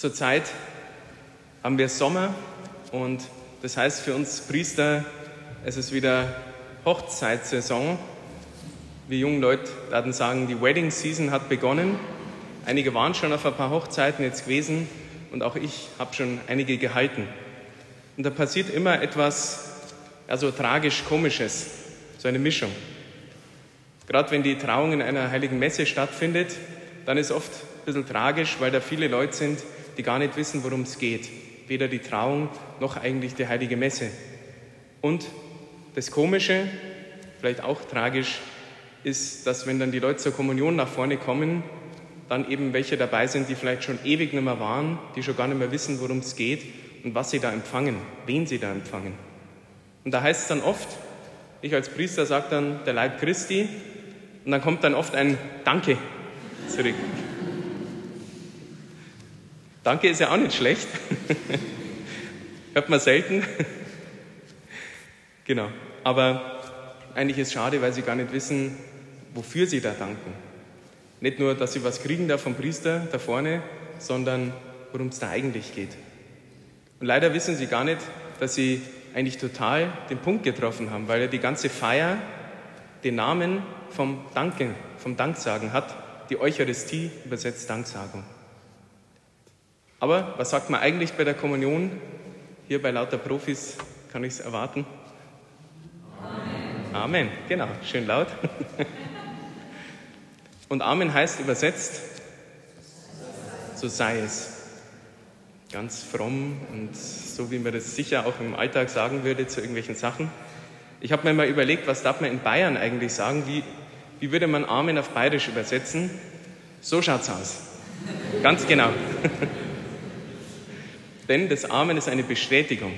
Zurzeit haben wir Sommer und das heißt für uns Priester, es ist wieder Hochzeitssaison. Wir jungen Leute werden sagen, die Wedding Season hat begonnen. Einige waren schon auf ein paar Hochzeiten jetzt gewesen und auch ich habe schon einige gehalten. Und da passiert immer etwas, also tragisch-komisches, so eine Mischung. Gerade wenn die Trauung in einer heiligen Messe stattfindet, dann ist oft ein bisschen tragisch, weil da viele Leute sind, die gar nicht wissen, worum es geht. Weder die Trauung noch eigentlich die heilige Messe. Und das Komische, vielleicht auch tragisch, ist, dass wenn dann die Leute zur Kommunion nach vorne kommen, dann eben welche dabei sind, die vielleicht schon ewig nicht mehr waren, die schon gar nicht mehr wissen, worum es geht und was sie da empfangen, wen sie da empfangen. Und da heißt es dann oft, ich als Priester sage dann der Leib Christi und dann kommt dann oft ein Danke zurück. Danke ist ja auch nicht schlecht. Hört man selten. genau. Aber eigentlich ist es schade, weil sie gar nicht wissen, wofür sie da danken. Nicht nur, dass sie was kriegen da vom Priester da vorne, sondern worum es da eigentlich geht. Und leider wissen sie gar nicht, dass sie eigentlich total den Punkt getroffen haben, weil ja die ganze Feier den Namen vom Danken, vom Danksagen hat. Die Eucharistie übersetzt Danksagung. Aber was sagt man eigentlich bei der Kommunion? Hier bei lauter Profis kann ich es erwarten. Amen. Amen, genau, schön laut. Und Amen heißt übersetzt, so sei es. Ganz fromm und so, wie man das sicher auch im Alltag sagen würde zu irgendwelchen Sachen. Ich habe mir mal überlegt, was darf man in Bayern eigentlich sagen? Wie, wie würde man Amen auf Bayerisch übersetzen? So schaut's aus. Ganz genau. Denn das Amen ist eine Bestätigung.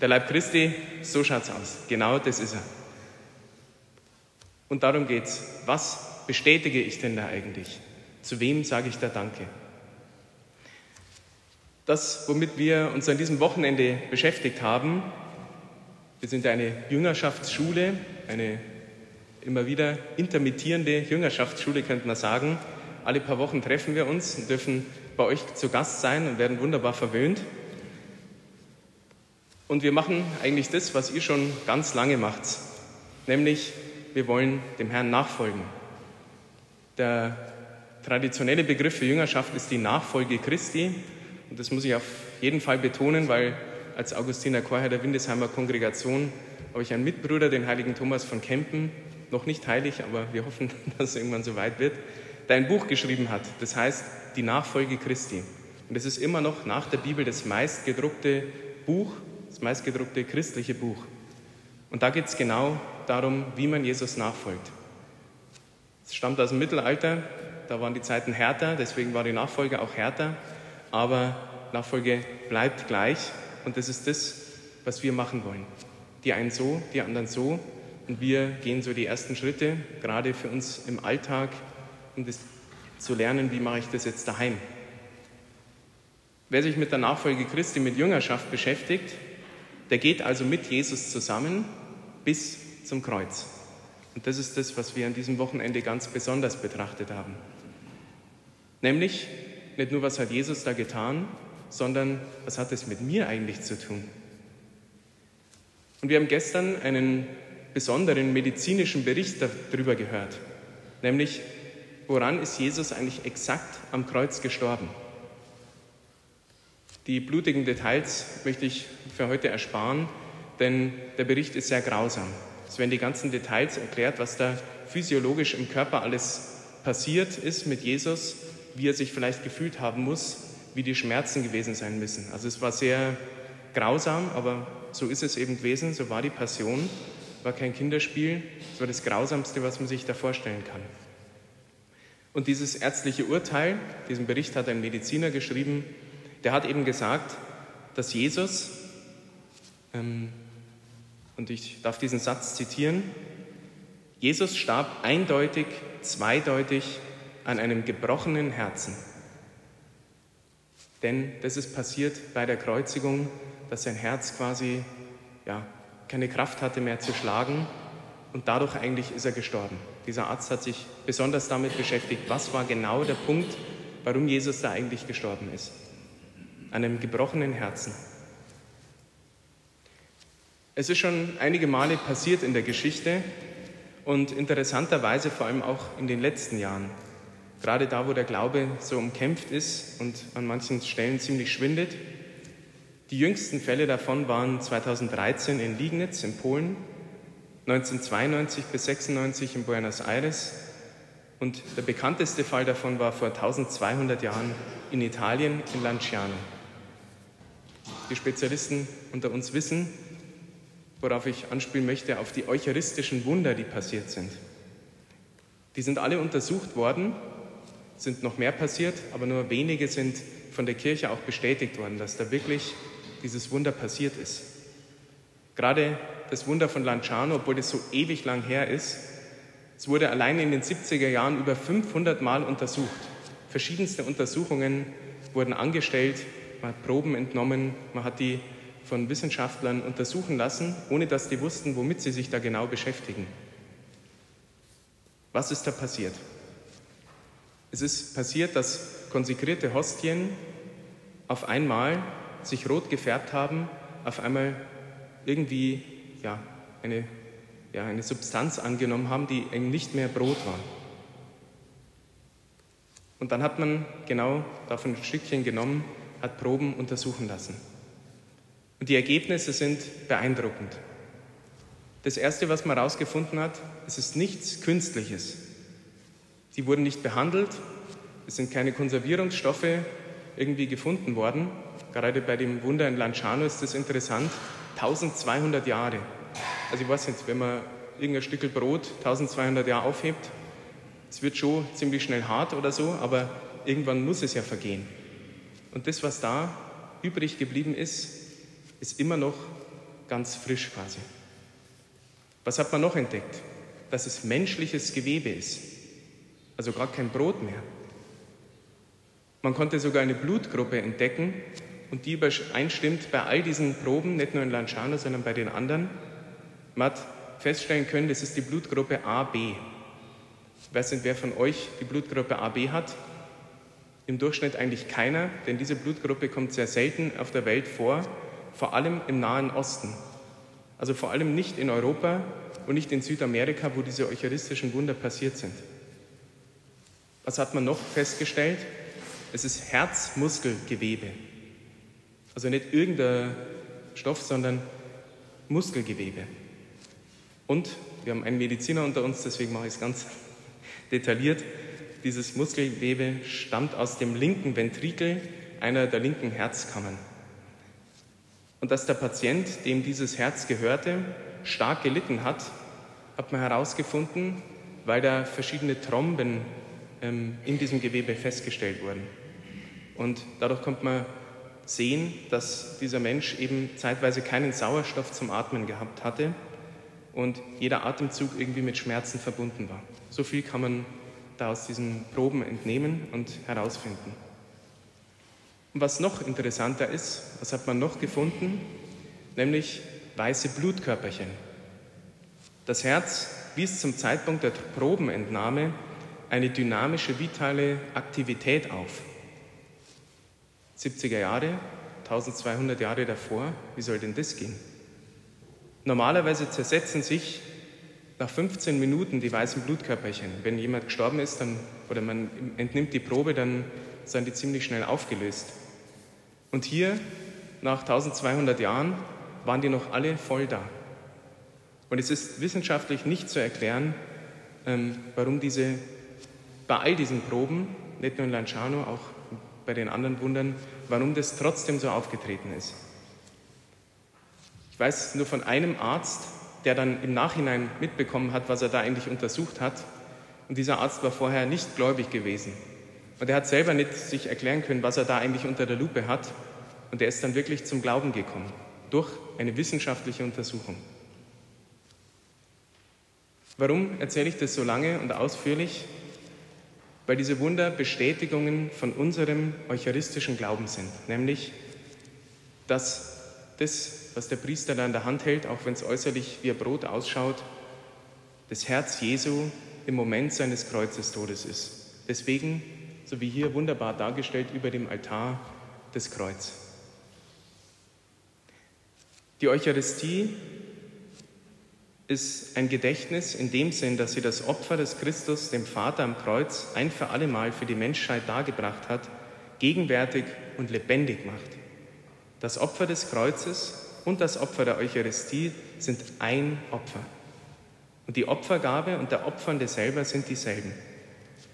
Der Leib Christi, so schaut's aus. Genau das ist er. Und darum geht's. Was bestätige ich denn da eigentlich? Zu wem sage ich da Danke? Das, womit wir uns an diesem Wochenende beschäftigt haben, wir sind eine Jüngerschaftsschule, eine immer wieder intermittierende Jüngerschaftsschule, könnte man sagen. Alle paar Wochen treffen wir uns und dürfen bei euch zu Gast sein und werden wunderbar verwöhnt. Und wir machen eigentlich das, was ihr schon ganz lange macht, nämlich wir wollen dem Herrn nachfolgen. Der traditionelle Begriff für Jüngerschaft ist die Nachfolge Christi. Und das muss ich auf jeden Fall betonen, weil als Augustiner Chorherr der Windesheimer Kongregation habe ich einen Mitbruder, den heiligen Thomas von Kempen, noch nicht heilig, aber wir hoffen, dass es irgendwann so weit wird, der ein Buch geschrieben hat. Das heißt Die Nachfolge Christi. Und es ist immer noch nach der Bibel das meistgedruckte Buch, das meistgedruckte christliche Buch. Und da geht es genau darum, wie man Jesus nachfolgt. Es stammt aus dem Mittelalter, da waren die Zeiten härter, deswegen war die Nachfolge auch härter, aber Nachfolge bleibt gleich und das ist das, was wir machen wollen. Die einen so, die anderen so und wir gehen so die ersten Schritte, gerade für uns im Alltag, um das zu lernen, wie mache ich das jetzt daheim. Wer sich mit der Nachfolge Christi, mit Jüngerschaft beschäftigt, der geht also mit Jesus zusammen bis zum Kreuz. Und das ist das, was wir an diesem Wochenende ganz besonders betrachtet haben. Nämlich nicht nur, was hat Jesus da getan, sondern was hat es mit mir eigentlich zu tun? Und wir haben gestern einen besonderen medizinischen Bericht darüber gehört, nämlich woran ist Jesus eigentlich exakt am Kreuz gestorben? Die blutigen Details möchte ich für heute ersparen, denn der Bericht ist sehr grausam. Es werden die ganzen Details erklärt, was da physiologisch im Körper alles passiert ist mit Jesus, wie er sich vielleicht gefühlt haben muss, wie die Schmerzen gewesen sein müssen. Also es war sehr grausam, aber so ist es eben gewesen, so war die Passion, war kein Kinderspiel, es war das Grausamste, was man sich da vorstellen kann. Und dieses ärztliche Urteil, diesen Bericht hat ein Mediziner geschrieben, der hat eben gesagt, dass Jesus ähm, und ich darf diesen Satz zitieren. Jesus starb eindeutig, zweideutig an einem gebrochenen Herzen. Denn das ist passiert bei der Kreuzigung, dass sein Herz quasi ja, keine Kraft hatte mehr zu schlagen und dadurch eigentlich ist er gestorben. Dieser Arzt hat sich besonders damit beschäftigt, was war genau der Punkt, warum Jesus da eigentlich gestorben ist. an einem gebrochenen Herzen. Es ist schon einige Male passiert in der Geschichte und interessanterweise vor allem auch in den letzten Jahren. Gerade da, wo der Glaube so umkämpft ist und an manchen Stellen ziemlich schwindet. Die jüngsten Fälle davon waren 2013 in Liegnitz in Polen, 1992 bis 96 in Buenos Aires und der bekannteste Fall davon war vor 1200 Jahren in Italien in Lanciano. Die Spezialisten unter uns wissen, worauf ich anspielen möchte, auf die eucharistischen Wunder, die passiert sind. Die sind alle untersucht worden, sind noch mehr passiert, aber nur wenige sind von der Kirche auch bestätigt worden, dass da wirklich dieses Wunder passiert ist. Gerade das Wunder von Lanciano, obwohl das so ewig lang her ist, es wurde allein in den 70er Jahren über 500 Mal untersucht. Verschiedenste Untersuchungen wurden angestellt, man hat Proben entnommen, man hat die von Wissenschaftlern untersuchen lassen, ohne dass die wussten, womit sie sich da genau beschäftigen. Was ist da passiert? Es ist passiert, dass konsekrierte Hostien auf einmal sich rot gefärbt haben, auf einmal irgendwie ja, eine, ja, eine Substanz angenommen haben, die nicht mehr Brot war. Und dann hat man genau davon ein Stückchen genommen, hat Proben untersuchen lassen. Und die Ergebnisse sind beeindruckend. Das Erste, was man herausgefunden hat, es ist nichts Künstliches. Sie wurden nicht behandelt, es sind keine Konservierungsstoffe irgendwie gefunden worden. Gerade bei dem Wunder in Lanciano ist das interessant. 1200 Jahre. Also ich weiß nicht, wenn man irgendein Stück Brot 1200 Jahre aufhebt, es wird schon ziemlich schnell hart oder so, aber irgendwann muss es ja vergehen. Und das, was da übrig geblieben ist, ist immer noch ganz frisch quasi. Was hat man noch entdeckt? Dass es menschliches Gewebe ist, also gar kein Brot mehr. Man konnte sogar eine Blutgruppe entdecken und die übereinstimmt bei all diesen Proben, nicht nur in Lanciano, sondern bei den anderen. Man hat feststellen können, das ist die Blutgruppe AB. Ich weiß nicht, wer von euch die Blutgruppe AB hat. Im Durchschnitt eigentlich keiner, denn diese Blutgruppe kommt sehr selten auf der Welt vor vor allem im Nahen Osten. Also vor allem nicht in Europa und nicht in Südamerika, wo diese eucharistischen Wunder passiert sind. Was hat man noch festgestellt? Es ist Herzmuskelgewebe. Also nicht irgendein Stoff, sondern Muskelgewebe. Und wir haben einen Mediziner unter uns, deswegen mache ich es ganz detailliert. Dieses Muskelgewebe stammt aus dem linken Ventrikel einer der linken Herzkammern und dass der Patient, dem dieses Herz gehörte, stark gelitten hat, hat man herausgefunden, weil da verschiedene Tromben ähm, in diesem Gewebe festgestellt wurden. Und dadurch konnte man sehen, dass dieser Mensch eben zeitweise keinen Sauerstoff zum Atmen gehabt hatte und jeder Atemzug irgendwie mit Schmerzen verbunden war. So viel kann man da aus diesen Proben entnehmen und herausfinden. Und was noch interessanter ist, was hat man noch gefunden? Nämlich weiße Blutkörperchen. Das Herz wies zum Zeitpunkt der Probenentnahme eine dynamische, vitale Aktivität auf. 70er Jahre, 1200 Jahre davor, wie soll denn das gehen? Normalerweise zersetzen sich nach 15 Minuten die weißen Blutkörperchen. Wenn jemand gestorben ist dann, oder man entnimmt die Probe, dann sind die ziemlich schnell aufgelöst. Und hier, nach 1200 Jahren, waren die noch alle voll da. Und es ist wissenschaftlich nicht zu erklären, ähm, warum diese, bei all diesen Proben, nicht nur in Lanciano, auch bei den anderen Wundern, warum das trotzdem so aufgetreten ist. Ich weiß nur von einem Arzt, der dann im Nachhinein mitbekommen hat, was er da eigentlich untersucht hat. Und dieser Arzt war vorher nicht gläubig gewesen. Und er hat selber nicht sich erklären können, was er da eigentlich unter der Lupe hat. Und er ist dann wirklich zum Glauben gekommen, durch eine wissenschaftliche Untersuchung. Warum erzähle ich das so lange und ausführlich? Weil diese Wunder Bestätigungen von unserem eucharistischen Glauben sind, nämlich, dass das, was der Priester da in der Hand hält, auch wenn es äußerlich wie ein Brot ausschaut, das Herz Jesu im Moment seines Kreuzestodes ist. Deswegen so wie hier wunderbar dargestellt über dem Altar, das Kreuz. Die Eucharistie ist ein Gedächtnis in dem Sinn, dass sie das Opfer des Christus dem Vater am Kreuz ein für allemal für die Menschheit dargebracht hat, gegenwärtig und lebendig macht. Das Opfer des Kreuzes und das Opfer der Eucharistie sind ein Opfer. Und die Opfergabe und der Opfernde selber sind dieselben.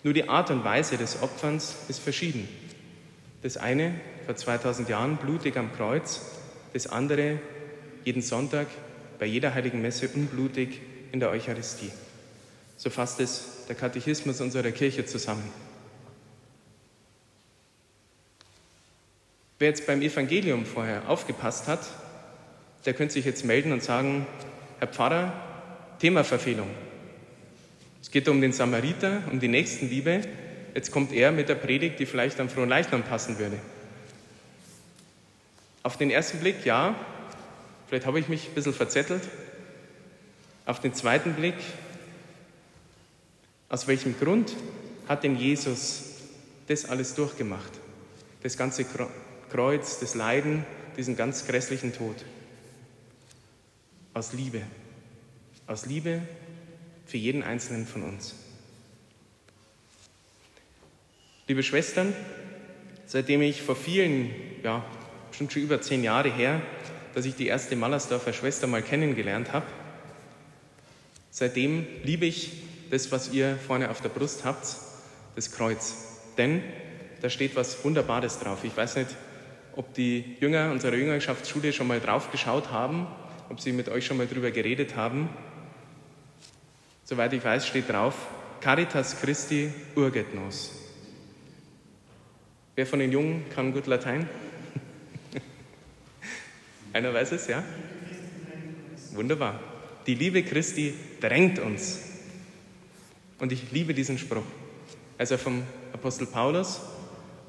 Nur die Art und Weise des Opferns ist verschieden. Das eine vor 2000 Jahren blutig am Kreuz, das andere jeden Sonntag bei jeder heiligen Messe unblutig in der Eucharistie. So fasst es der Katechismus unserer Kirche zusammen. Wer jetzt beim Evangelium vorher aufgepasst hat, der könnte sich jetzt melden und sagen, Herr Pfarrer, Themaverfehlung. Es geht um den Samariter, um die Nächstenliebe. Jetzt kommt er mit der Predigt, die vielleicht am frohen Leichnam passen würde. Auf den ersten Blick, ja, vielleicht habe ich mich ein bisschen verzettelt. Auf den zweiten Blick, aus welchem Grund hat denn Jesus das alles durchgemacht? Das ganze Kreuz, das Leiden, diesen ganz grässlichen Tod. Aus Liebe. Aus Liebe für jeden Einzelnen von uns. Liebe Schwestern, seitdem ich vor vielen, ja, schon schon über zehn Jahre her, dass ich die erste Mallersdorfer Schwester mal kennengelernt habe, seitdem liebe ich das, was ihr vorne auf der Brust habt, das Kreuz. Denn da steht was Wunderbares drauf. Ich weiß nicht, ob die Jünger unserer Jüngerschaftsschule schon mal drauf geschaut haben, ob sie mit euch schon mal drüber geredet haben. Soweit ich weiß, steht drauf Caritas Christi urget nos. Wer von den Jungen kann gut Latein? Einer weiß es, ja? Wunderbar. Die Liebe Christi drängt uns. Und ich liebe diesen Spruch. Also vom Apostel Paulus,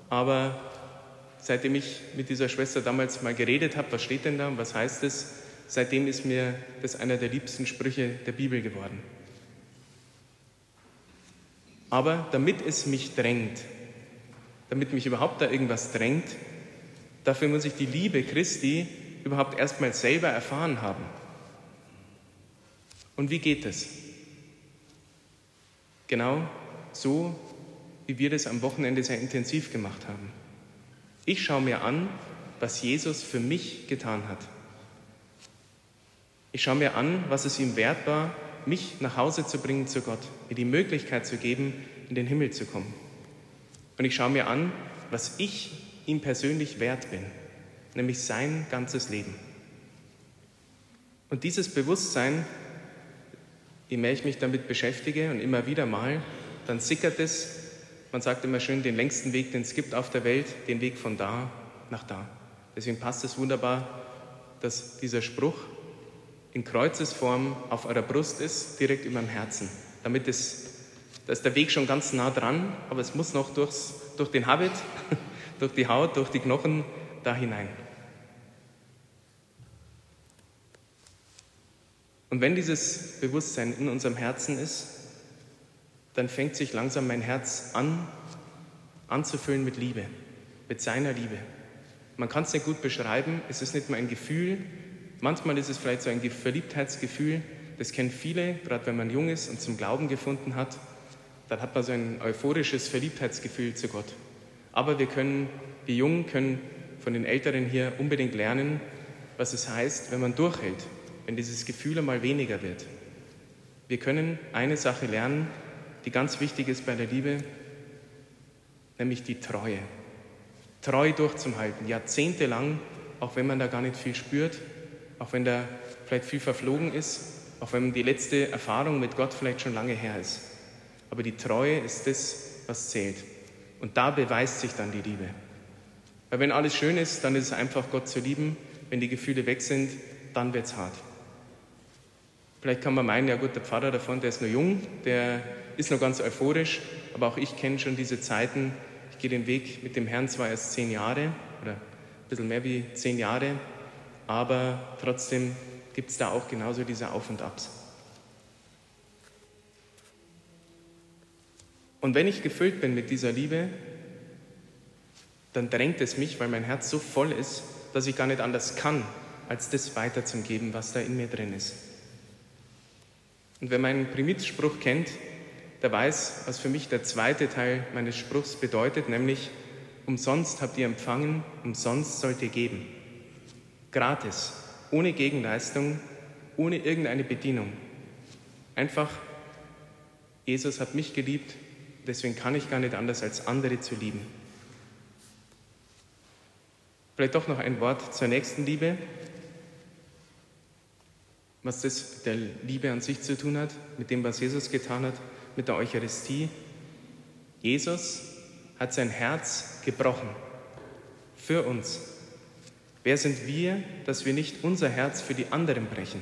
aber seitdem ich mit dieser Schwester damals mal geredet habe, was steht denn da und was heißt es, seitdem ist mir das einer der liebsten Sprüche der Bibel geworden. Aber damit es mich drängt, damit mich überhaupt da irgendwas drängt, dafür muss ich die Liebe Christi überhaupt erstmal selber erfahren haben. Und wie geht es? Genau so, wie wir das am Wochenende sehr intensiv gemacht haben. Ich schaue mir an, was Jesus für mich getan hat. Ich schaue mir an, was es ihm wert war, mich nach Hause zu bringen zu Gott, mir die Möglichkeit zu geben, in den Himmel zu kommen. Und ich schaue mir an, was ich ihm persönlich wert bin, nämlich sein ganzes Leben. Und dieses Bewusstsein, je mehr ich mich damit beschäftige und immer wieder mal, dann sickert es man sagt immer schön, den längsten Weg, den es gibt auf der Welt, den Weg von da nach da. Deswegen passt es wunderbar, dass dieser Spruch in Kreuzesform auf eurer Brust ist, direkt über dem Herzen. Damit es, da ist der Weg schon ganz nah dran, aber es muss noch durchs, durch den Habit, durch die Haut, durch die Knochen da hinein. Und wenn dieses Bewusstsein in unserem Herzen ist, dann fängt sich langsam mein Herz an, anzufüllen mit Liebe, mit seiner Liebe. Man kann es nicht gut beschreiben, es ist nicht mal ein Gefühl, manchmal ist es vielleicht so ein Verliebtheitsgefühl, das kennen viele, gerade wenn man jung ist und zum Glauben gefunden hat, dann hat man so ein euphorisches Verliebtheitsgefühl zu Gott. Aber wir können, wir Jungen können von den Älteren hier unbedingt lernen, was es heißt, wenn man durchhält, wenn dieses Gefühl einmal weniger wird. Wir können eine Sache lernen, die ganz wichtig ist bei der Liebe, nämlich die Treue. Treu durchzuhalten, jahrzehntelang, auch wenn man da gar nicht viel spürt, auch wenn da vielleicht viel verflogen ist, auch wenn die letzte Erfahrung mit Gott vielleicht schon lange her ist. Aber die Treue ist das, was zählt. Und da beweist sich dann die Liebe. Weil wenn alles schön ist, dann ist es einfach, Gott zu lieben. Wenn die Gefühle weg sind, dann wird es hart. Vielleicht kann man meinen, ja gut, der Pfarrer davon, der ist nur jung, der ist noch ganz euphorisch, aber auch ich kenne schon diese Zeiten. Ich gehe den Weg mit dem Herrn zwar erst zehn Jahre oder ein bisschen mehr wie zehn Jahre, aber trotzdem gibt es da auch genauso diese Auf und Abs. Und wenn ich gefüllt bin mit dieser Liebe, dann drängt es mich, weil mein Herz so voll ist, dass ich gar nicht anders kann, als das weiterzugeben, was da in mir drin ist. Und wer meinen Primitspruch kennt, der weiß, was für mich der zweite Teil meines Spruchs bedeutet, nämlich umsonst habt ihr empfangen, umsonst sollt ihr geben. Gratis, ohne Gegenleistung, ohne irgendeine Bedienung. Einfach, Jesus hat mich geliebt, deswegen kann ich gar nicht anders, als andere zu lieben. Vielleicht doch noch ein Wort zur nächsten Liebe, was das der Liebe an sich zu tun hat, mit dem, was Jesus getan hat, mit der Eucharistie. Jesus hat sein Herz gebrochen für uns. Wer sind wir, dass wir nicht unser Herz für die anderen brechen?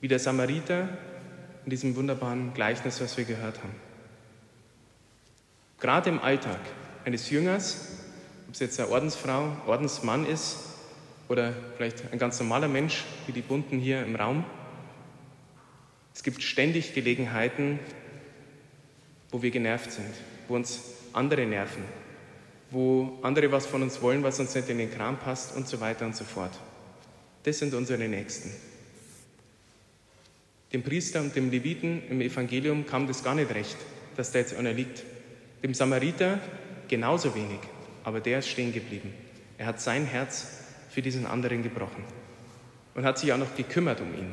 Wie der Samariter in diesem wunderbaren Gleichnis, was wir gehört haben. Gerade im Alltag eines Jüngers, ob es jetzt eine Ordensfrau, Ordensmann ist oder vielleicht ein ganz normaler Mensch, wie die Bunten hier im Raum, es gibt ständig Gelegenheiten, wo wir genervt sind, wo uns andere nerven, wo andere was von uns wollen, was uns nicht in den Kram passt und so weiter und so fort. Das sind unsere Nächsten. Dem Priester und dem Leviten im Evangelium kam das gar nicht recht, dass da jetzt einer liegt. Dem Samariter genauso wenig, aber der ist stehen geblieben. Er hat sein Herz für diesen anderen gebrochen und hat sich auch noch gekümmert um ihn.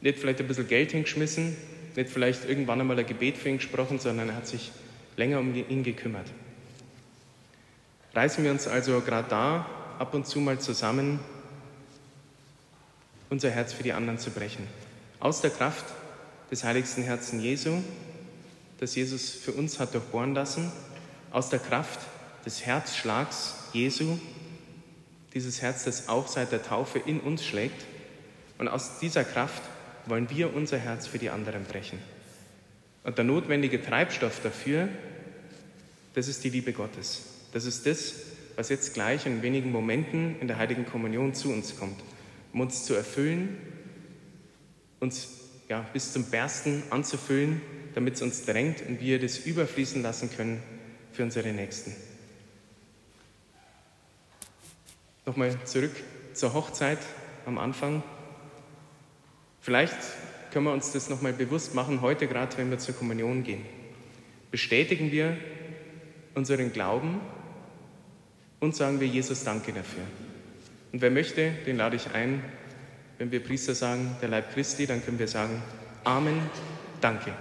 Nicht vielleicht ein bisschen Geld hingeschmissen, nicht vielleicht irgendwann einmal ein Gebet für ihn gesprochen, sondern er hat sich länger um ihn gekümmert. Reißen wir uns also gerade da ab und zu mal zusammen, unser Herz für die anderen zu brechen. Aus der Kraft des heiligsten Herzen Jesu, das Jesus für uns hat durchbohren lassen, aus der Kraft des Herzschlags Jesu, dieses Herz, das auch seit der Taufe in uns schlägt, und aus dieser Kraft wollen wir unser Herz für die anderen brechen. Und der notwendige Treibstoff dafür, das ist die Liebe Gottes. Das ist das, was jetzt gleich in wenigen Momenten in der heiligen Kommunion zu uns kommt, um uns zu erfüllen, uns ja, bis zum Bersten anzufüllen, damit es uns drängt und wir das überfließen lassen können für unsere Nächsten. Nochmal zurück zur Hochzeit am Anfang. Vielleicht können wir uns das nochmal bewusst machen, heute gerade, wenn wir zur Kommunion gehen. Bestätigen wir unseren Glauben und sagen wir Jesus Danke dafür. Und wer möchte, den lade ich ein. Wenn wir Priester sagen, der Leib Christi, dann können wir sagen, Amen, danke.